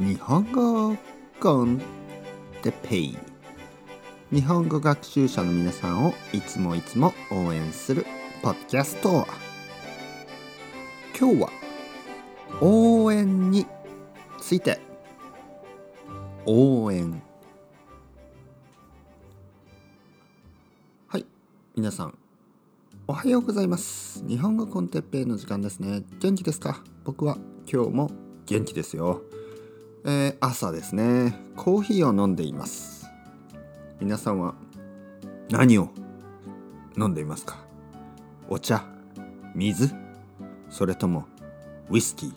日本語コンテペイ。日本語学習者の皆さんをいつもいつも応援するポッドキャスト今日は応援について。応援。はい皆さん。おはようございます。日本語コンテッペイの時間ですね。元気ですか？僕は今日も元気ですよ。えー、朝ですね。コーヒーを飲んでいます。皆さんは何を飲んでいますか？お茶水？それともウイスキー、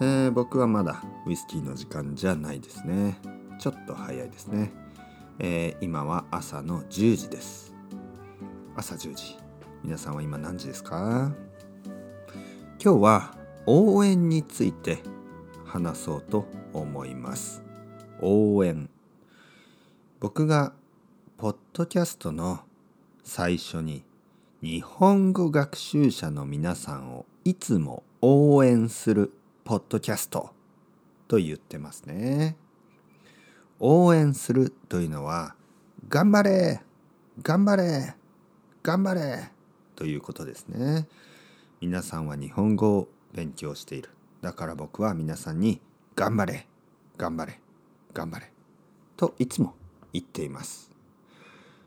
えー、僕はまだウイスキーの時間じゃないですね。ちょっと早いですね、えー、今は朝の10時です。朝10時。皆さんは今何時ですか？今日は応援について話そうと思います。応援。僕がポッドキャストの最初に日本語学習者の皆さんをいつも応援するポッドキャストと言ってますね。応援するというのは頑張れ頑張れ頑張れということですね。皆さんは日本語を勉強している。だから僕は皆さんに頑張れ頑張れ頑張れといつも言っています。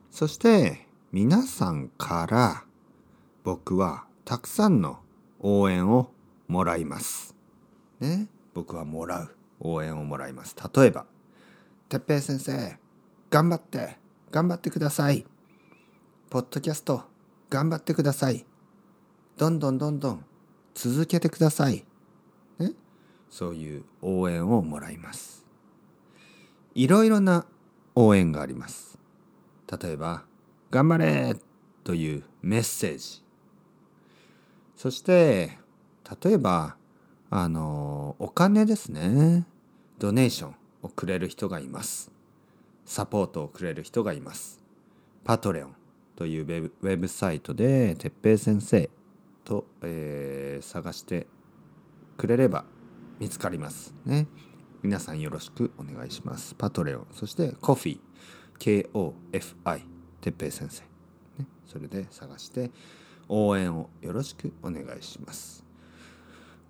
そして皆さんから僕はたくさんの応援をもらいます。ね僕はもらう応援をもらいます。例えば「てっぺい先生頑張って頑張ってください」「ポッドキャスト頑張ってください」「どんどんどんどん続けてください」、そういう応援をもらいます。いろいろな応援があります。例えば「頑張れ!」というメッセージ。そして例えばあのお金ですね。ドネーションをくれる人がいます。サポートをくれる人がいます。パトレオンというウェブサイトで哲平先生と、えー、探してくれれば見つかりますね。皆さんよろしくお願いします。パトレオン、そしてコフィー、K-O-F-I、てっぺい先生、ね。それで探して応援をよろしくお願いします。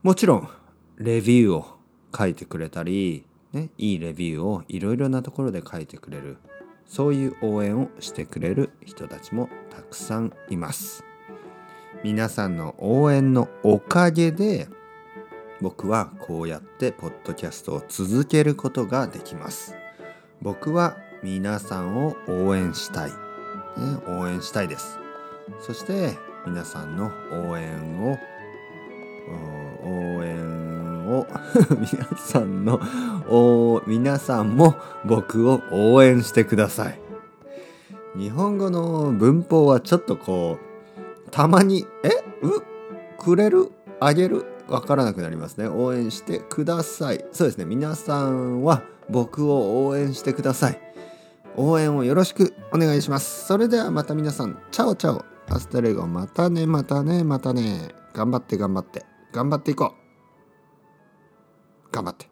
もちろん、レビューを書いてくれたり、ね、いいレビューをいろいろなところで書いてくれる、そういう応援をしてくれる人たちもたくさんいます。皆さんの応援のおかげで、僕はこうやってポッドキャストを続けることができます。僕は皆さんを応援したい、ね、応援したいです。そして皆さんの応援を応援を 皆さんの皆さんも僕を応援してください。日本語の文法はちょっとこうたまに「え？う？くれる？あげる？わからなくなりますね。応援してください。そうですね。皆さんは僕を応援してください。応援をよろしくお願いします。それではまた皆さん。 Ciao ciao。Hasta luego。またね。またね。またね。頑張って頑張って。頑張っていこう。頑張って。